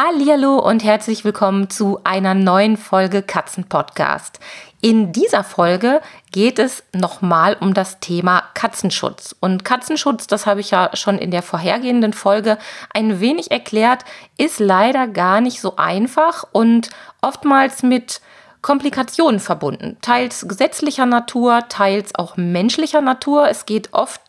Hallo und herzlich willkommen zu einer neuen Folge Katzenpodcast. In dieser Folge geht es nochmal um das Thema Katzenschutz. Und Katzenschutz, das habe ich ja schon in der vorhergehenden Folge ein wenig erklärt, ist leider gar nicht so einfach und oftmals mit Komplikationen verbunden. Teils gesetzlicher Natur, teils auch menschlicher Natur. Es geht oft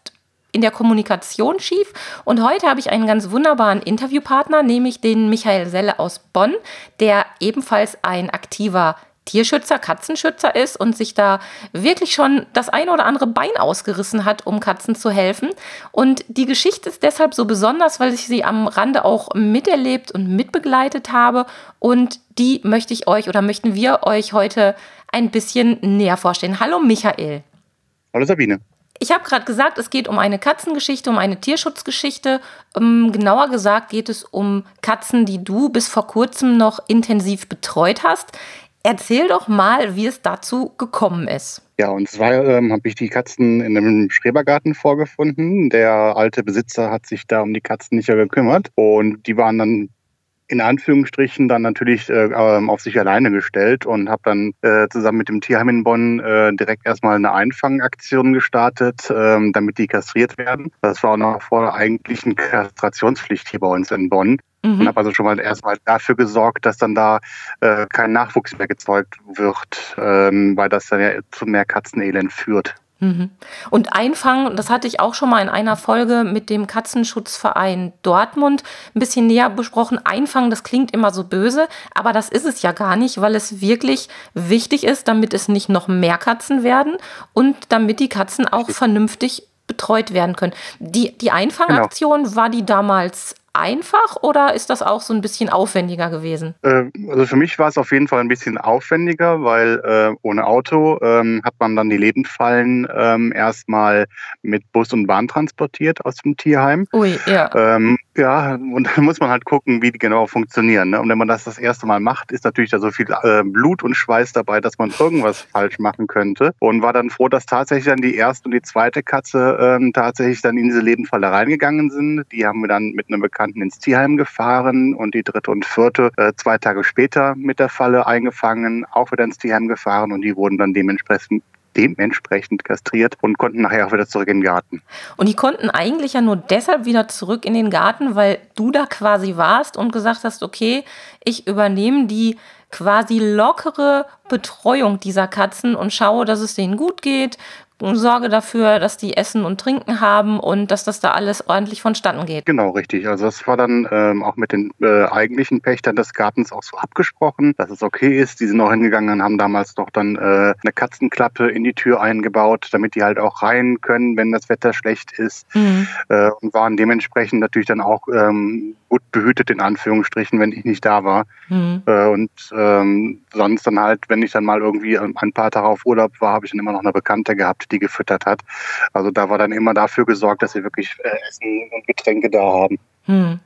in der Kommunikation schief. Und heute habe ich einen ganz wunderbaren Interviewpartner, nämlich den Michael Selle aus Bonn, der ebenfalls ein aktiver Tierschützer, Katzenschützer ist und sich da wirklich schon das eine oder andere Bein ausgerissen hat, um Katzen zu helfen. Und die Geschichte ist deshalb so besonders, weil ich sie am Rande auch miterlebt und mitbegleitet habe. Und die möchte ich euch oder möchten wir euch heute ein bisschen näher vorstellen. Hallo Michael. Hallo Sabine. Ich habe gerade gesagt, es geht um eine Katzengeschichte, um eine Tierschutzgeschichte. Ähm, genauer gesagt geht es um Katzen, die du bis vor kurzem noch intensiv betreut hast. Erzähl doch mal, wie es dazu gekommen ist. Ja, und zwar ähm, habe ich die Katzen in einem Schrebergarten vorgefunden. Der alte Besitzer hat sich da um die Katzen nicht mehr gekümmert. Und die waren dann in Anführungsstrichen dann natürlich äh, ähm, auf sich alleine gestellt und habe dann äh, zusammen mit dem Tierheim in Bonn äh, direkt erstmal eine Einfangaktion gestartet, ähm, damit die kastriert werden. Das war auch noch vor der eigentlichen Kastrationspflicht hier bei uns in Bonn. Mhm. Und habe also schon mal erstmal dafür gesorgt, dass dann da äh, kein Nachwuchs mehr gezeugt wird, ähm, weil das dann ja zu mehr Katzenelend führt. Mhm. Und Einfangen, das hatte ich auch schon mal in einer Folge mit dem Katzenschutzverein Dortmund ein bisschen näher besprochen. Einfangen, das klingt immer so böse, aber das ist es ja gar nicht, weil es wirklich wichtig ist, damit es nicht noch mehr Katzen werden und damit die Katzen auch vernünftig betreut werden können. Die, die Einfangaktion, genau. war die damals einfach oder ist das auch so ein bisschen aufwendiger gewesen? Äh, also für mich war es auf jeden Fall ein bisschen aufwendiger, weil äh, ohne Auto ähm, hat man dann die Lebendfallen ähm, erstmal mit Bus und Bahn transportiert aus dem Tierheim. Ui, ja. Ähm, ja, und dann muss man halt gucken, wie die genau funktionieren. Ne? Und wenn man das das erste Mal macht, ist natürlich da so viel äh, Blut und Schweiß dabei, dass man irgendwas falsch machen könnte. Und war dann froh, dass tatsächlich dann die erste und die zweite Katze ähm, tatsächlich dann in diese Lebendfalle reingegangen sind. Die haben wir dann mit einem Bekannten ins Tierheim gefahren und die dritte und vierte äh, zwei Tage später mit der Falle eingefangen, auch wieder ins Tierheim gefahren und die wurden dann dementsprechend dementsprechend kastriert und konnten nachher auch wieder zurück in den Garten. Und die konnten eigentlich ja nur deshalb wieder zurück in den Garten, weil du da quasi warst und gesagt hast, okay, ich übernehme die quasi lockere Betreuung dieser Katzen und schaue, dass es denen gut geht, sorge dafür, dass die Essen und Trinken haben und dass das da alles ordentlich vonstatten geht. Genau, richtig. Also das war dann ähm, auch mit den äh, eigentlichen Pächtern des Gartens auch so abgesprochen, dass es okay ist. Die sind auch hingegangen und haben damals doch dann äh, eine Katzenklappe in die Tür eingebaut, damit die halt auch rein können, wenn das Wetter schlecht ist. Mhm. Äh, und waren dementsprechend natürlich dann auch ähm, gut behütet in Anführungsstrichen, wenn ich nicht da war. Mhm. Äh, und ähm, sonst dann halt, wenn ich dann mal irgendwie ein paar Tage auf Urlaub war, habe ich dann immer noch eine Bekannte gehabt, die gefüttert hat. Also da war dann immer dafür gesorgt, dass sie wirklich äh, Essen und Getränke da haben. Mhm.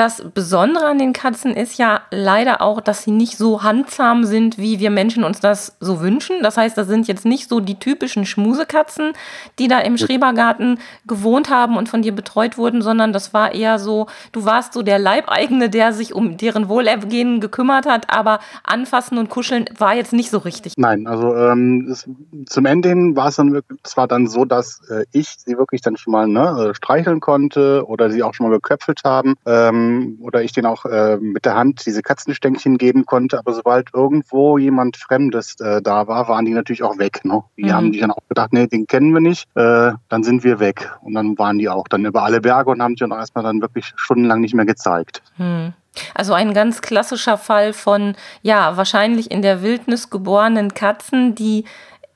Das Besondere an den Katzen ist ja leider auch, dass sie nicht so handzahm sind, wie wir Menschen uns das so wünschen. Das heißt, das sind jetzt nicht so die typischen Schmusekatzen, die da im Schrebergarten gewohnt haben und von dir betreut wurden, sondern das war eher so, du warst so der Leibeigene, der sich um deren Wohlergehen gekümmert hat, aber anfassen und kuscheln war jetzt nicht so richtig. Nein, also ähm, es, zum Ende hin war es dann wirklich, zwar dann so, dass äh, ich sie wirklich dann schon mal ne, äh, streicheln konnte oder sie auch schon mal geköpfelt haben. Ähm, ähm, oder ich den auch äh, mit der Hand diese Katzenstänkchen geben konnte. Aber sobald irgendwo jemand Fremdes äh, da war, waren die natürlich auch weg. Ne? Die mhm. haben die dann auch gedacht, nee, den kennen wir nicht, äh, dann sind wir weg. Und dann waren die auch dann über alle Berge und haben sich dann erstmal dann wirklich stundenlang nicht mehr gezeigt. Mhm. Also ein ganz klassischer Fall von, ja, wahrscheinlich in der Wildnis geborenen Katzen, die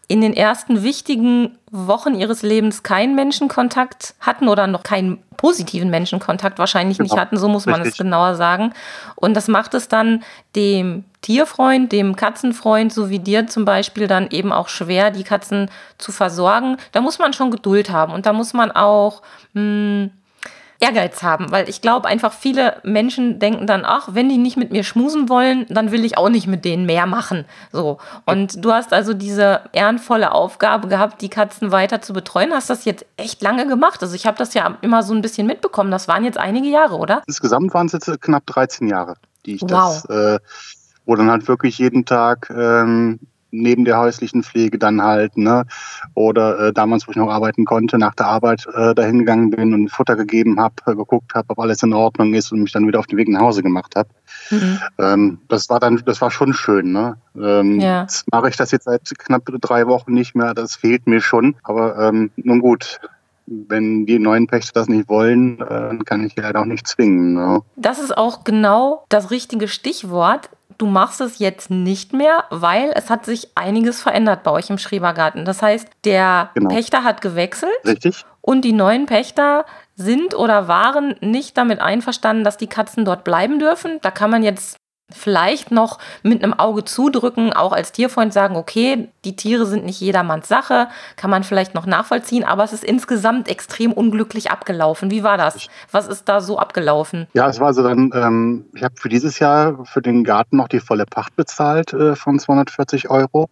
in den ersten wichtigen Wochen ihres Lebens keinen Menschenkontakt hatten oder noch keinen positiven Menschenkontakt wahrscheinlich genau. nicht hatten, so muss man Richtig. es genauer sagen. Und das macht es dann dem Tierfreund, dem Katzenfreund, so wie dir zum Beispiel, dann eben auch schwer, die Katzen zu versorgen. Da muss man schon Geduld haben und da muss man auch mh, hm, Ehrgeiz haben, weil ich glaube einfach viele Menschen denken dann, ach, wenn die nicht mit mir schmusen wollen, dann will ich auch nicht mit denen mehr machen. So. Und du hast also diese ehrenvolle Aufgabe gehabt, die Katzen weiter zu betreuen. Hast das jetzt echt lange gemacht? Also ich habe das ja immer so ein bisschen mitbekommen. Das waren jetzt einige Jahre, oder? Insgesamt waren es jetzt knapp 13 Jahre, die ich wow. das, äh, wo dann halt wirklich jeden Tag ähm, neben der häuslichen Pflege dann halt, ne? Oder äh, damals, wo ich noch arbeiten konnte, nach der Arbeit äh, dahin gegangen bin und Futter gegeben habe, äh, geguckt habe, ob alles in Ordnung ist und mich dann wieder auf den Weg nach Hause gemacht habe. Mhm. Ähm, das war dann, das war schon schön, ne? Ähm, ja. Jetzt mache ich das jetzt seit knapp drei Wochen nicht mehr, das fehlt mir schon. Aber ähm, nun gut, wenn die neuen Pächter das nicht wollen, dann äh, kann ich ja auch nicht zwingen. Ne? Das ist auch genau das richtige Stichwort du machst es jetzt nicht mehr, weil es hat sich einiges verändert bei euch im Schrebergarten. Das heißt, der genau. Pächter hat gewechselt. Richtig. Und die neuen Pächter sind oder waren nicht damit einverstanden, dass die Katzen dort bleiben dürfen. Da kann man jetzt vielleicht noch mit einem Auge zudrücken, auch als Tierfreund sagen, okay, die Tiere sind nicht jedermanns Sache, kann man vielleicht noch nachvollziehen, aber es ist insgesamt extrem unglücklich abgelaufen. Wie war das? Was ist da so abgelaufen? Ja, es war so dann, ähm, ich habe für dieses Jahr für den Garten noch die volle Pacht bezahlt äh, von 240 Euro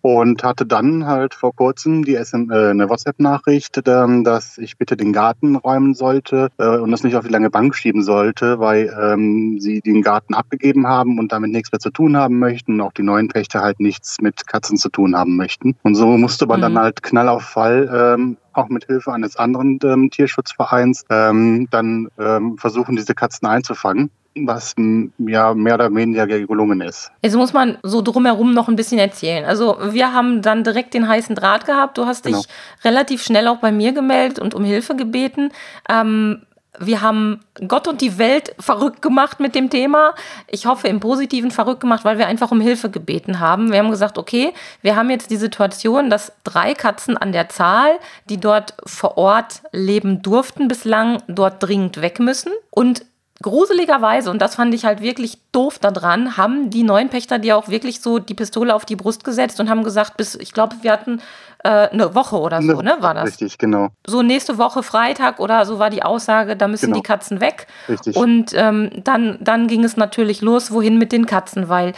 und hatte dann halt vor kurzem die SM, äh, eine WhatsApp-Nachricht, äh, dass ich bitte den Garten räumen sollte äh, und das nicht auf die lange Bank schieben sollte, weil ähm, sie den Garten abgegeben haben und damit nichts mehr zu tun haben möchten und auch die neuen Pächter halt nichts mit Katzen zu tun haben möchten. Und so musste man mhm. dann halt Knall auf Fall ähm, auch mit Hilfe eines anderen ähm, Tierschutzvereins ähm, dann ähm, versuchen, diese Katzen einzufangen was ja mehr oder weniger gelungen ist. Jetzt muss man so drumherum noch ein bisschen erzählen. Also wir haben dann direkt den heißen Draht gehabt. Du hast dich genau. relativ schnell auch bei mir gemeldet und um Hilfe gebeten. Ähm, wir haben Gott und die Welt verrückt gemacht mit dem Thema. Ich hoffe im Positiven verrückt gemacht, weil wir einfach um Hilfe gebeten haben. Wir haben gesagt, okay, wir haben jetzt die Situation, dass drei Katzen an der Zahl, die dort vor Ort leben durften bislang, dort dringend weg müssen. Und gruseligerweise, und das fand ich halt wirklich doof daran, haben die neuen Pächter dir auch wirklich so die Pistole auf die Brust gesetzt und haben gesagt, bis, ich glaube, wir hatten äh, eine Woche oder so, ne, war das? Richtig, genau. So nächste Woche Freitag oder so war die Aussage, da müssen genau. die Katzen weg. Richtig. Und ähm, dann, dann ging es natürlich los, wohin mit den Katzen, weil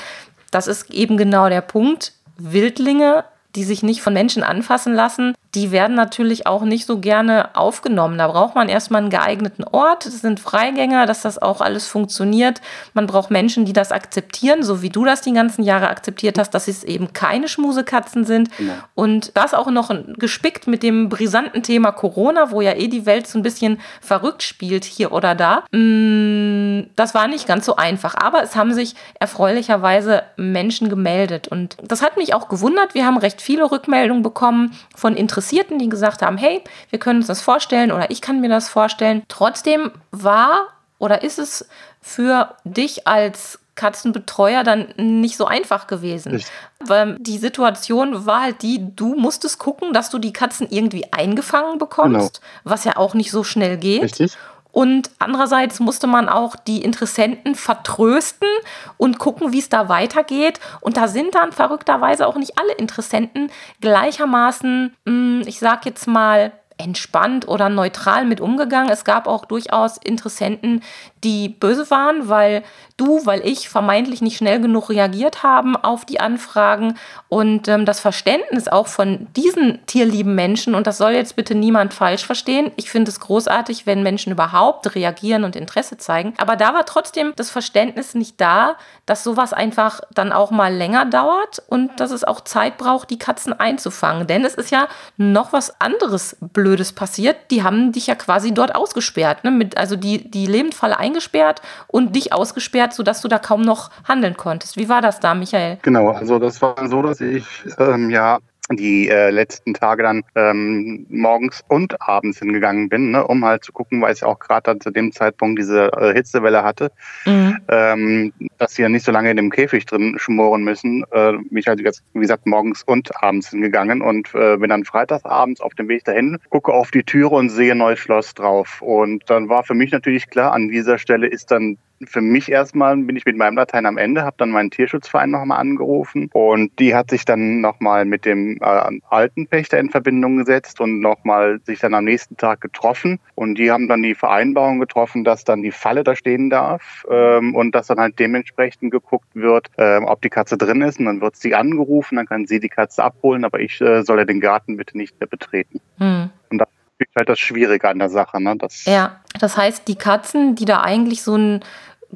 das ist eben genau der Punkt. Wildlinge die sich nicht von Menschen anfassen lassen, die werden natürlich auch nicht so gerne aufgenommen. Da braucht man erstmal einen geeigneten Ort. Es sind Freigänger, dass das auch alles funktioniert. Man braucht Menschen, die das akzeptieren, so wie du das die ganzen Jahre akzeptiert hast, dass es eben keine Schmusekatzen sind. Ja. Und das auch noch gespickt mit dem brisanten Thema Corona, wo ja eh die Welt so ein bisschen verrückt spielt hier oder da. Mm, das war nicht ganz so einfach. Aber es haben sich erfreulicherweise Menschen gemeldet. Und das hat mich auch gewundert. Wir haben recht viele Rückmeldungen bekommen von Interessenten Interessierten, die gesagt haben, hey, wir können uns das vorstellen oder ich kann mir das vorstellen. Trotzdem war oder ist es für dich als Katzenbetreuer dann nicht so einfach gewesen. Richtig. Weil die Situation war halt die, du musstest gucken, dass du die Katzen irgendwie eingefangen bekommst, genau. was ja auch nicht so schnell geht. Richtig. Und andererseits musste man auch die Interessenten vertrösten und gucken, wie es da weitergeht. Und da sind dann verrückterweise auch nicht alle Interessenten gleichermaßen, hm, ich sag jetzt mal, entspannt oder neutral mit umgegangen. Es gab auch durchaus Interessenten, die böse waren, weil du, weil ich vermeintlich nicht schnell genug reagiert haben auf die Anfragen. Und ähm, das Verständnis auch von diesen tierlieben Menschen, und das soll jetzt bitte niemand falsch verstehen, ich finde es großartig, wenn Menschen überhaupt reagieren und Interesse zeigen, aber da war trotzdem das Verständnis nicht da, dass sowas einfach dann auch mal länger dauert und dass es auch Zeit braucht, die Katzen einzufangen, denn es ist ja noch was anderes Blödes passiert, die haben dich ja quasi dort ausgesperrt, ne? Mit, also die, die Lebendfalle eingesperrt und dich ausgesperrt, sodass du da kaum noch handeln konntest. Wie war das da, Michael? Genau, also das war so, dass ich ähm, ja die äh, letzten Tage dann ähm, morgens und abends hingegangen bin, ne, um halt zu gucken, weil ich auch gerade zu dem Zeitpunkt diese äh, Hitzewelle hatte, mhm. ähm, dass sie ja nicht so lange in dem Käfig drin schmoren müssen. Äh, bin ich halt jetzt, wie gesagt, morgens und abends hingegangen und äh, bin dann freitagsabends auf dem Weg dahin, gucke auf die Türe und sehe neues Schloss drauf. Und dann war für mich natürlich klar, an dieser Stelle ist dann für mich erstmal bin ich mit meinem Latein am Ende, habe dann meinen Tierschutzverein nochmal angerufen und die hat sich dann nochmal mit dem äh, alten Pächter in Verbindung gesetzt und nochmal sich dann am nächsten Tag getroffen und die haben dann die Vereinbarung getroffen, dass dann die Falle da stehen darf ähm, und dass dann halt dementsprechend geguckt wird, äh, ob die Katze drin ist und dann wird sie angerufen, dann kann sie die Katze abholen, aber ich äh, soll ja den Garten bitte nicht mehr betreten. Hm. Und das ist halt das Schwierige an der Sache. Ne? Das ja, das heißt, die Katzen, die da eigentlich so einen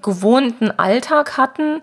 gewohnten Alltag hatten,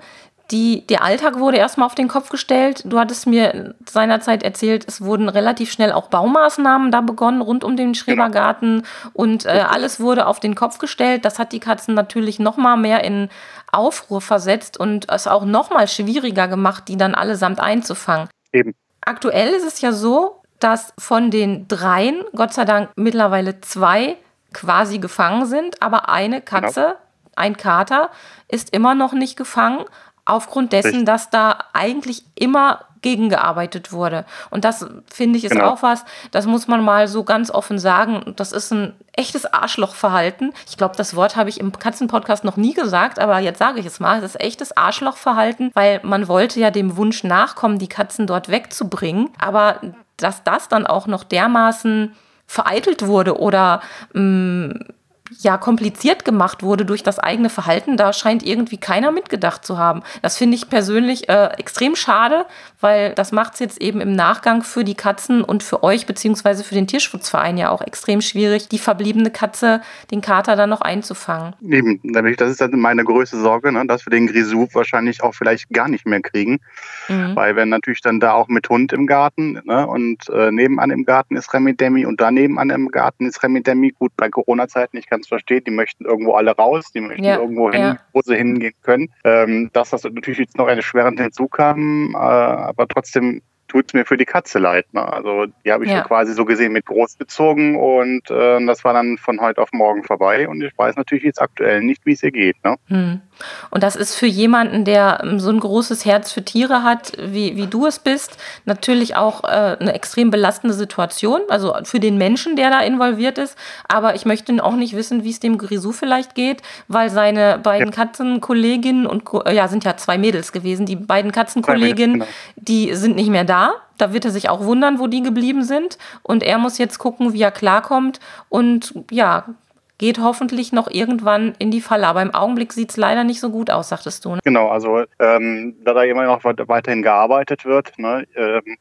die, der Alltag wurde erstmal auf den Kopf gestellt. Du hattest mir seinerzeit erzählt, es wurden relativ schnell auch Baumaßnahmen da begonnen rund um den Schrebergarten und äh, alles wurde auf den Kopf gestellt. Das hat die Katzen natürlich noch mal mehr in Aufruhr versetzt und es auch noch mal schwieriger gemacht, die dann allesamt einzufangen. Eben. Aktuell ist es ja so, dass von den dreien, Gott sei Dank mittlerweile zwei quasi gefangen sind, aber eine Katze, genau. Ein Kater, ist immer noch nicht gefangen aufgrund dessen, Richtig. dass da eigentlich immer gegengearbeitet wurde. Und das finde ich ist genau. auch was, das muss man mal so ganz offen sagen. Das ist ein echtes Arschlochverhalten. Ich glaube, das Wort habe ich im Katzenpodcast noch nie gesagt, aber jetzt sage ich es mal. Das ist echtes Arschlochverhalten, weil man wollte ja dem Wunsch nachkommen, die Katzen dort wegzubringen. Aber dass das dann auch noch dermaßen vereitelt wurde oder mh, mm, ja kompliziert gemacht wurde durch das eigene Verhalten, da scheint irgendwie keiner mitgedacht zu haben. Das finde ich persönlich äh, extrem schade, weil das macht es jetzt eben im Nachgang für die Katzen und für euch beziehungsweise für den Tierschutzverein ja auch extrem schwierig, die verbliebene Katze, den Kater dann noch einzufangen. Eben, das ist dann meine größte Sorge, ne, dass wir den Grisou wahrscheinlich auch vielleicht gar nicht mehr kriegen, mhm. weil wenn natürlich dann da auch mit Hund im Garten ne, und äh, nebenan im Garten ist Remi Demi und daneben an im Garten ist Remi Demi. Gut, bei Corona-Zeiten, ich kann es verstehen, die möchten irgendwo alle raus, die möchten ja, irgendwo hin, ja. wo sie hingehen können. Ähm, dass das natürlich jetzt noch eine schweren hinzukam, äh, aber trotzdem tut es mir für die Katze leid. Ne? Also die habe ich ja. quasi so gesehen mit großgezogen und äh, das war dann von heute auf morgen vorbei und ich weiß natürlich jetzt aktuell nicht, wie es ihr geht. Ne? Hm. Und das ist für jemanden, der ähm, so ein großes Herz für Tiere hat, wie, wie du es bist, natürlich auch äh, eine extrem belastende Situation, also für den Menschen, der da involviert ist. Aber ich möchte auch nicht wissen, wie es dem Grisou vielleicht geht, weil seine beiden ja. Katzenkolleginnen und ja, sind ja zwei Mädels gewesen, die beiden Katzenkolleginnen, genau. die sind nicht mehr da. Da wird er sich auch wundern, wo die geblieben sind. Und er muss jetzt gucken, wie er klarkommt. Und ja, geht hoffentlich noch irgendwann in die Falle. Aber im Augenblick sieht es leider nicht so gut aus, sagtest du. Ne? Genau, also ähm, da da immer noch weiterhin gearbeitet wird, ne, ähm,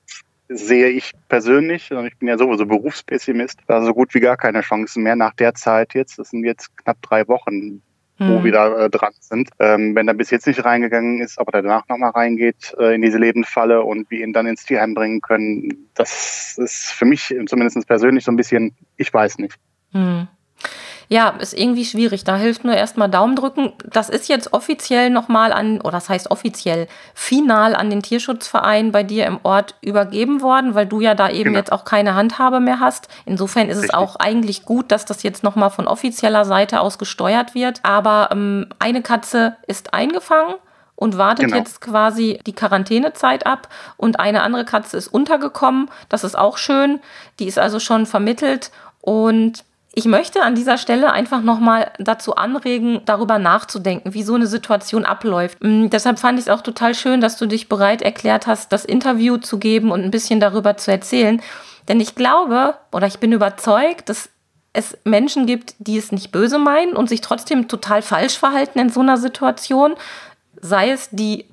sehe ich persönlich, und ich bin ja sowieso Berufspessimist, da so gut wie gar keine Chancen mehr nach der Zeit jetzt. Das sind jetzt knapp drei Wochen, wo hm. wir da äh, dran sind. Ähm, wenn er bis jetzt nicht reingegangen ist, aber danach nochmal reingeht äh, in diese Lebensfalle und wir ihn dann ins Tierheim bringen können, das ist für mich zumindest persönlich so ein bisschen, ich weiß nicht. Hm. Ja, ist irgendwie schwierig. Da hilft nur erstmal Daumen drücken. Das ist jetzt offiziell nochmal an, oder das heißt offiziell, final an den Tierschutzverein bei dir im Ort übergeben worden, weil du ja da eben genau. jetzt auch keine Handhabe mehr hast. Insofern ist Richtig. es auch eigentlich gut, dass das jetzt nochmal von offizieller Seite aus gesteuert wird. Aber ähm, eine Katze ist eingefangen und wartet genau. jetzt quasi die Quarantänezeit ab. Und eine andere Katze ist untergekommen. Das ist auch schön. Die ist also schon vermittelt. Und ich möchte an dieser Stelle einfach nochmal dazu anregen, darüber nachzudenken, wie so eine Situation abläuft. Mm, deshalb fand ich es auch total schön, dass du dich bereit erklärt hast, das Interview zu geben und ein bisschen darüber zu erzählen. Denn ich glaube oder ich bin überzeugt, dass es Menschen gibt, die es nicht böse meinen und sich trotzdem total falsch verhalten in so einer Situation. Sei es die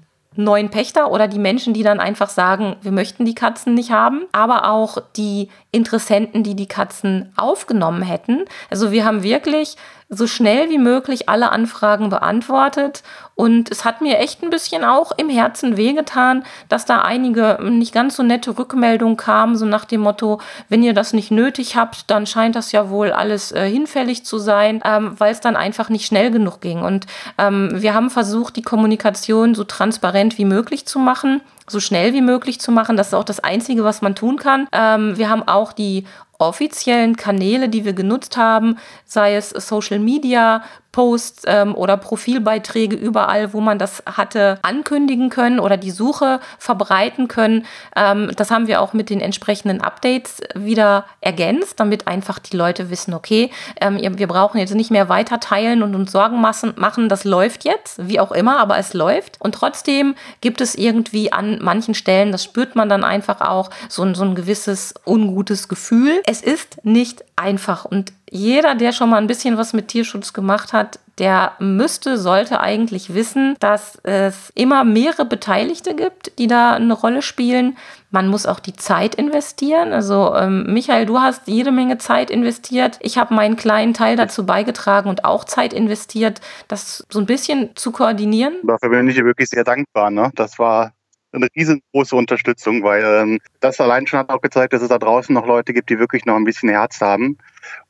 neuen Pächter oder die Menschen, die dann einfach sagen, wir möchten die Katzen nicht haben, aber auch die Interessenten, die die Katzen aufgenommen hätten. Also wir haben wirklich so schnell wie möglich alle Anfragen beantwortet. Und es hat mir echt ein bisschen auch im Herzen wehgetan, dass da einige nicht ganz so nette Rückmeldungen kamen, so nach dem Motto, wenn ihr das nicht nötig habt, dann scheint das ja wohl alles äh, hinfällig zu sein, ähm, weil es dann einfach nicht schnell genug ging. Und ähm, wir haben versucht, die Kommunikation so transparent wie möglich zu machen so schnell wie möglich zu machen. Das ist auch das Einzige, was man tun kann. Ähm, wir haben auch die offiziellen Kanäle, die wir genutzt haben, sei es Social Media, Posts ähm, oder Profilbeiträge überall, wo man das hatte, ankündigen können oder die Suche verbreiten können. Ähm, das haben wir auch mit den entsprechenden Updates wieder ergänzt, damit einfach die Leute wissen, okay, ähm, wir brauchen jetzt nicht mehr weiter teilen und uns Sorgen machen, das läuft jetzt, wie auch immer, aber es läuft. Und trotzdem gibt es irgendwie an manchen Stellen, das spürt man dann einfach auch, so ein, so ein gewisses ungutes Gefühl. Es ist nicht einfach und jeder, der schon mal ein bisschen was mit Tierschutz gemacht hat, der müsste, sollte eigentlich wissen, dass es immer mehrere Beteiligte gibt, die da eine Rolle spielen. Man muss auch die Zeit investieren. Also ähm, Michael, du hast jede Menge Zeit investiert. Ich habe meinen kleinen Teil dazu beigetragen und auch Zeit investiert, das so ein bisschen zu koordinieren. Dafür bin ich wirklich sehr dankbar. Ne? Das war eine riesengroße Unterstützung, weil ähm, das allein schon hat auch gezeigt, dass es da draußen noch Leute gibt, die wirklich noch ein bisschen Herz haben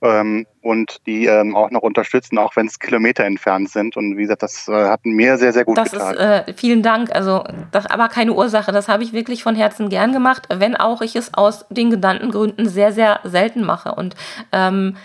ähm, und die ähm, auch noch unterstützen, auch wenn es Kilometer entfernt sind. Und wie gesagt, das äh, hat mir sehr, sehr gut das getan. Ist, äh, vielen Dank. Also das aber keine Ursache. Das habe ich wirklich von Herzen gern gemacht, wenn auch ich es aus den genannten Gründen sehr, sehr selten mache. Und ähm,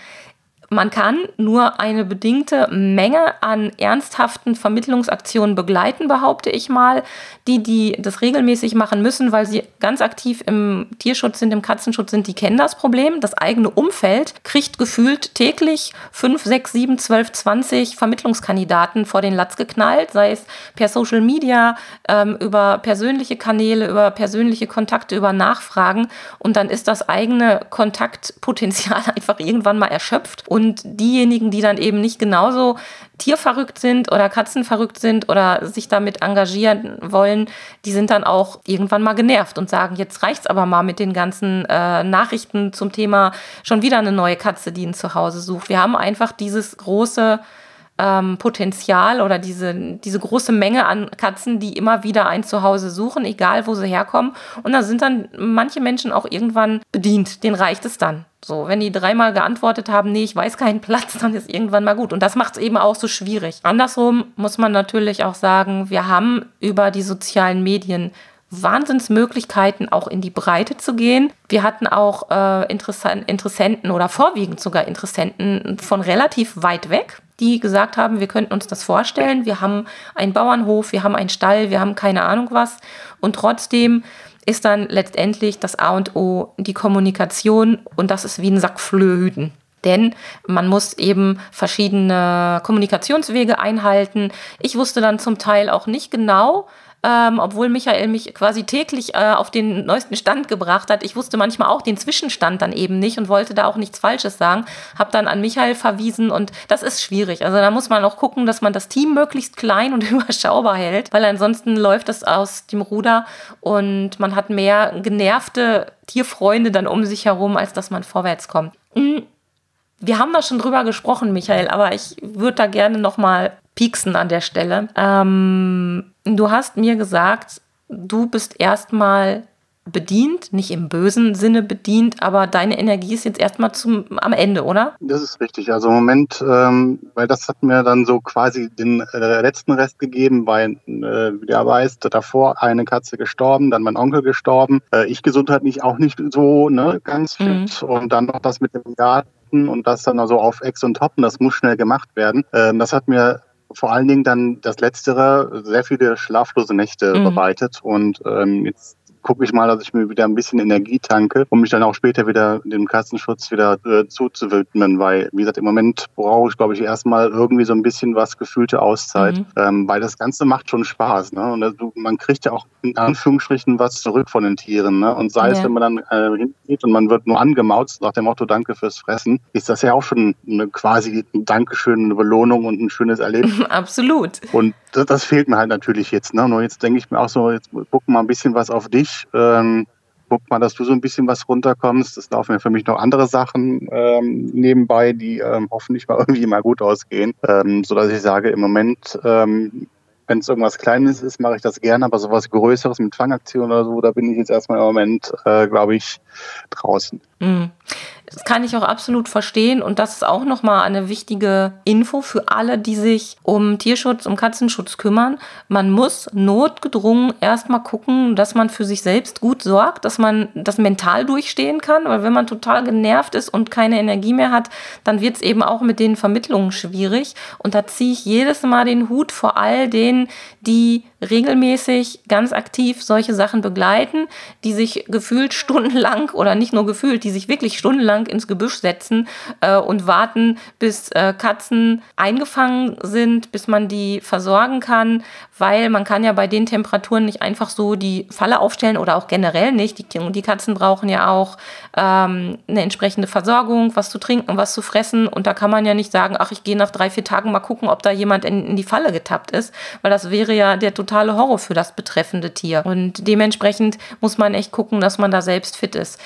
man kann nur eine bedingte Menge an ernsthaften Vermittlungsaktionen begleiten, behaupte ich mal. Die, die das regelmäßig machen müssen, weil sie ganz aktiv im Tierschutz sind, im Katzenschutz sind, die kennen das Problem. Das eigene Umfeld kriegt gefühlt täglich 5, 6, 7, 12, 20 Vermittlungskandidaten vor den Latz geknallt, sei es per Social Media, ähm, über persönliche Kanäle, über persönliche Kontakte, über Nachfragen. Und dann ist das eigene Kontaktpotenzial einfach irgendwann mal erschöpft. Und und diejenigen, die dann eben nicht genauso tierverrückt sind oder katzenverrückt sind oder sich damit engagieren wollen, die sind dann auch irgendwann mal genervt und sagen, jetzt reicht's aber mal mit den ganzen äh, Nachrichten zum Thema schon wieder eine neue Katze, die ein Zuhause sucht. Wir haben einfach dieses große ähm, Potenzial oder diese, diese große Menge an Katzen, die immer wieder ein Zuhause suchen, egal wo sie herkommen. Und da sind dann manche Menschen auch irgendwann bedient. Den reicht es dann. So, wenn die dreimal geantwortet haben, nee, ich weiß keinen Platz, dann ist irgendwann mal gut. Und das macht es eben auch so schwierig. Andersrum muss man natürlich auch sagen, wir haben über die sozialen Medien Wahnsinnsmöglichkeiten, auch in die Breite zu gehen. Wir hatten auch äh, Interessenten oder vorwiegend sogar Interessenten von relativ weit weg, die gesagt haben, wir könnten uns das vorstellen. Wir haben einen Bauernhof, wir haben einen Stall, wir haben keine Ahnung was. Und trotzdem ist dann letztendlich das A und O die Kommunikation und das ist wie ein Sack Flöhe Denn man muss eben verschiedene Kommunikationswege einhalten. Ich wusste dann zum Teil auch nicht genau, ähm, obwohl Michael mich quasi täglich äh, auf den neuesten Stand gebracht hat. Ich wusste manchmal auch den Zwischenstand dann eben nicht und wollte da auch nichts Falsches sagen. Habe dann an Michael verwiesen und das ist schwierig. Also da muss man auch gucken, dass man das Team möglichst klein und überschaubar hält, weil ansonsten läuft es aus dem Ruder und man hat mehr genervte Tierfreunde dann um sich herum, als dass man vorwärts kommt. Hm, wir haben da schon drüber gesprochen, Michael, aber ich würde da gerne nochmal pieksen an der Stelle. Ähm, du hast mir gesagt, du bist erstmal bedient, nicht im bösen Sinne bedient, aber deine Energie ist jetzt erstmal zum, am Ende, oder? Das ist richtig. Also im Moment, ähm, weil das hat mir dann so quasi den äh, letzten Rest gegeben, weil, äh, wie du weißt, davor eine Katze gestorben, dann mein Onkel gestorben, äh, ich gesundheitlich auch nicht so ne, ganz fit mhm. und dann noch das mit dem Garten und das dann also auf Ex und Top und das muss schnell gemacht werden. Ähm, das hat mir vor allen Dingen dann das Letztere sehr viele schlaflose Nächte mhm. bereitet. Und ähm, jetzt gucke ich mal, dass ich mir wieder ein bisschen Energie tanke, um mich dann auch später wieder dem Katzenschutz wieder äh, zuzuwidmen, weil, wie gesagt, im Moment brauche ich, glaube ich, erstmal irgendwie so ein bisschen was gefühlte Auszeit, mhm. ähm, weil das Ganze macht schon Spaß. Ne? Und das, man kriegt ja auch in Anführungsstrichen was zurück von den Tieren. Ne? Und sei ja. es, wenn man dann äh, und man wird nur angemauzt nach dem Motto Danke fürs Fressen, ist das ja auch schon eine, quasi ein Dankeschön, eine Belohnung und ein schönes Erlebnis. Absolut. Und das, das, fehlt mir halt natürlich jetzt. Ne? Nur jetzt denke ich mir auch so, jetzt guck mal ein bisschen was auf dich ähm, guck mal, dass du so ein bisschen was runterkommst. Es laufen ja für mich noch andere Sachen ähm, nebenbei, die ähm, hoffentlich mal irgendwie mal gut ausgehen, ähm, so dass ich sage, im Moment, ähm, wenn es irgendwas Kleines ist, mache ich das gerne, aber sowas Größeres mit Fangaktionen oder so, da bin ich jetzt erstmal im Moment, äh, glaube ich, draußen. Mhm. Das kann ich auch absolut verstehen und das ist auch nochmal eine wichtige Info für alle, die sich um Tierschutz, um Katzenschutz kümmern. Man muss notgedrungen erstmal gucken, dass man für sich selbst gut sorgt, dass man das mental durchstehen kann, weil wenn man total genervt ist und keine Energie mehr hat, dann wird es eben auch mit den Vermittlungen schwierig und da ziehe ich jedes Mal den Hut vor all denen, die regelmäßig ganz aktiv solche Sachen begleiten, die sich gefühlt stundenlang oder nicht nur gefühlt, die sich wirklich stundenlang ins Gebüsch setzen äh, und warten, bis äh, Katzen eingefangen sind, bis man die versorgen kann, weil man kann ja bei den Temperaturen nicht einfach so die Falle aufstellen oder auch generell nicht. Die, die Katzen brauchen ja auch ähm, eine entsprechende Versorgung, was zu trinken, was zu fressen und da kann man ja nicht sagen, ach, ich gehe nach drei, vier Tagen mal gucken, ob da jemand in, in die Falle getappt ist, weil das wäre ja der totale Horror für das betreffende Tier und dementsprechend muss man echt gucken, dass man da selbst fit ist.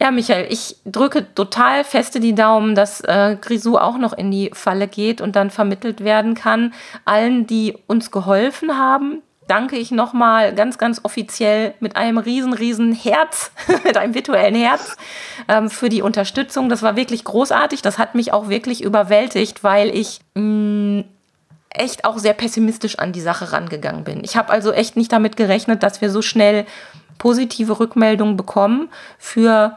Ja, Michael, ich drücke total feste die Daumen, dass äh, Grisou auch noch in die Falle geht und dann vermittelt werden kann. Allen, die uns geholfen haben, danke ich nochmal ganz, ganz offiziell mit einem riesen, riesen Herz, mit einem virtuellen Herz ähm, für die Unterstützung. Das war wirklich großartig. Das hat mich auch wirklich überwältigt, weil ich mh, mm, echt auch sehr pessimistisch an die Sache rangegangen bin. Ich habe also echt nicht damit gerechnet, dass wir so schnell positive Rückmeldungen bekommen für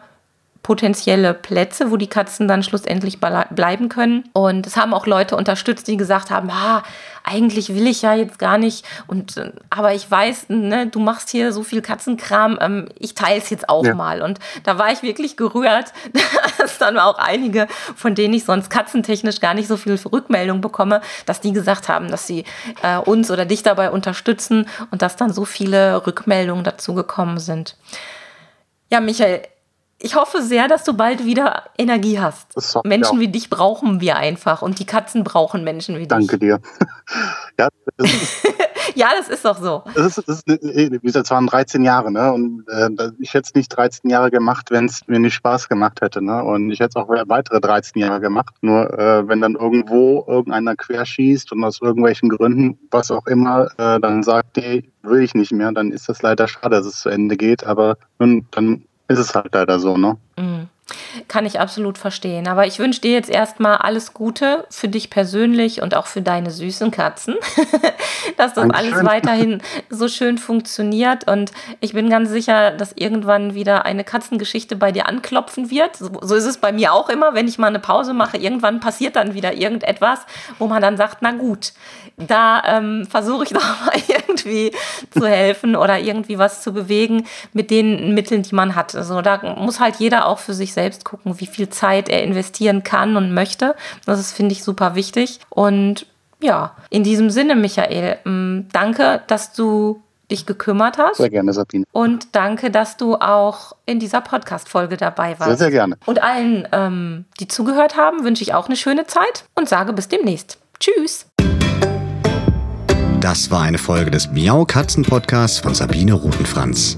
potenzielle Plätze, wo die Katzen dann schlussendlich bleiben können. Und es haben auch Leute unterstützt, die gesagt haben, ah, eigentlich will ich ja jetzt gar nicht. Und äh, aber ich weiß, ne, du machst hier so viel Katzenkram, ähm, ich teile es jetzt auch ja. mal. Und da war ich wirklich gerührt, dass dann auch einige, von denen ich sonst katzentechnisch gar nicht so viel Rückmeldung bekomme, dass die gesagt haben, dass sie äh, uns oder dich dabei unterstützen und dass dann so viele Rückmeldungen dazu gekommen sind. Ja, Michael, ich hoffe sehr, dass du bald wieder Energie hast. Menschen wie dich brauchen wir einfach und die Katzen brauchen Menschen wie Danke dich. Danke dir. ja, das ist, ja, das ist doch so. Das ist, das ist, wie gesagt, es waren 13 Jahre, ne? Und äh, ich hätte es nicht 13 Jahre gemacht, wenn es mir nicht Spaß gemacht hätte, ne? Und ich hätte es auch weitere 13 Jahre gemacht. Nur äh, wenn dann irgendwo irgendeiner querschießt und aus irgendwelchen Gründen, was auch immer, äh, dann sagt, nee, will ich nicht mehr, dann ist das leider schade, dass es zu Ende geht. Aber nun, dann ist es halt leider so, ne? Kann ich absolut verstehen. Aber ich wünsche dir jetzt erstmal alles Gute für dich persönlich und auch für deine süßen Katzen, dass das Dankeschön. alles weiterhin so schön funktioniert. Und ich bin ganz sicher, dass irgendwann wieder eine Katzengeschichte bei dir anklopfen wird. So, so ist es bei mir auch immer, wenn ich mal eine Pause mache. Irgendwann passiert dann wieder irgendetwas, wo man dann sagt, na gut, da ähm, versuche ich doch mal irgendwie zu helfen oder irgendwie was zu bewegen mit den Mitteln, die man hat. Also da muss halt jeder auch für sich selbst gucken, wie viel Zeit er investieren kann und möchte. Das ist, finde ich, super wichtig. Und ja, in diesem Sinne, Michael, ähm, danke, dass du dich gekümmert hast. Sehr gerne, Sabine. Und danke, dass du auch in dieser Podcast-Folge dabei warst. Sehr, sehr gerne. Und allen, ähm, die zugehört haben, wünsche ich auch eine schöne Zeit und sage bis demnächst. Tschüss. Das war eine Folge des Miau Katzen Podcasts von Sabine Rutenfranz.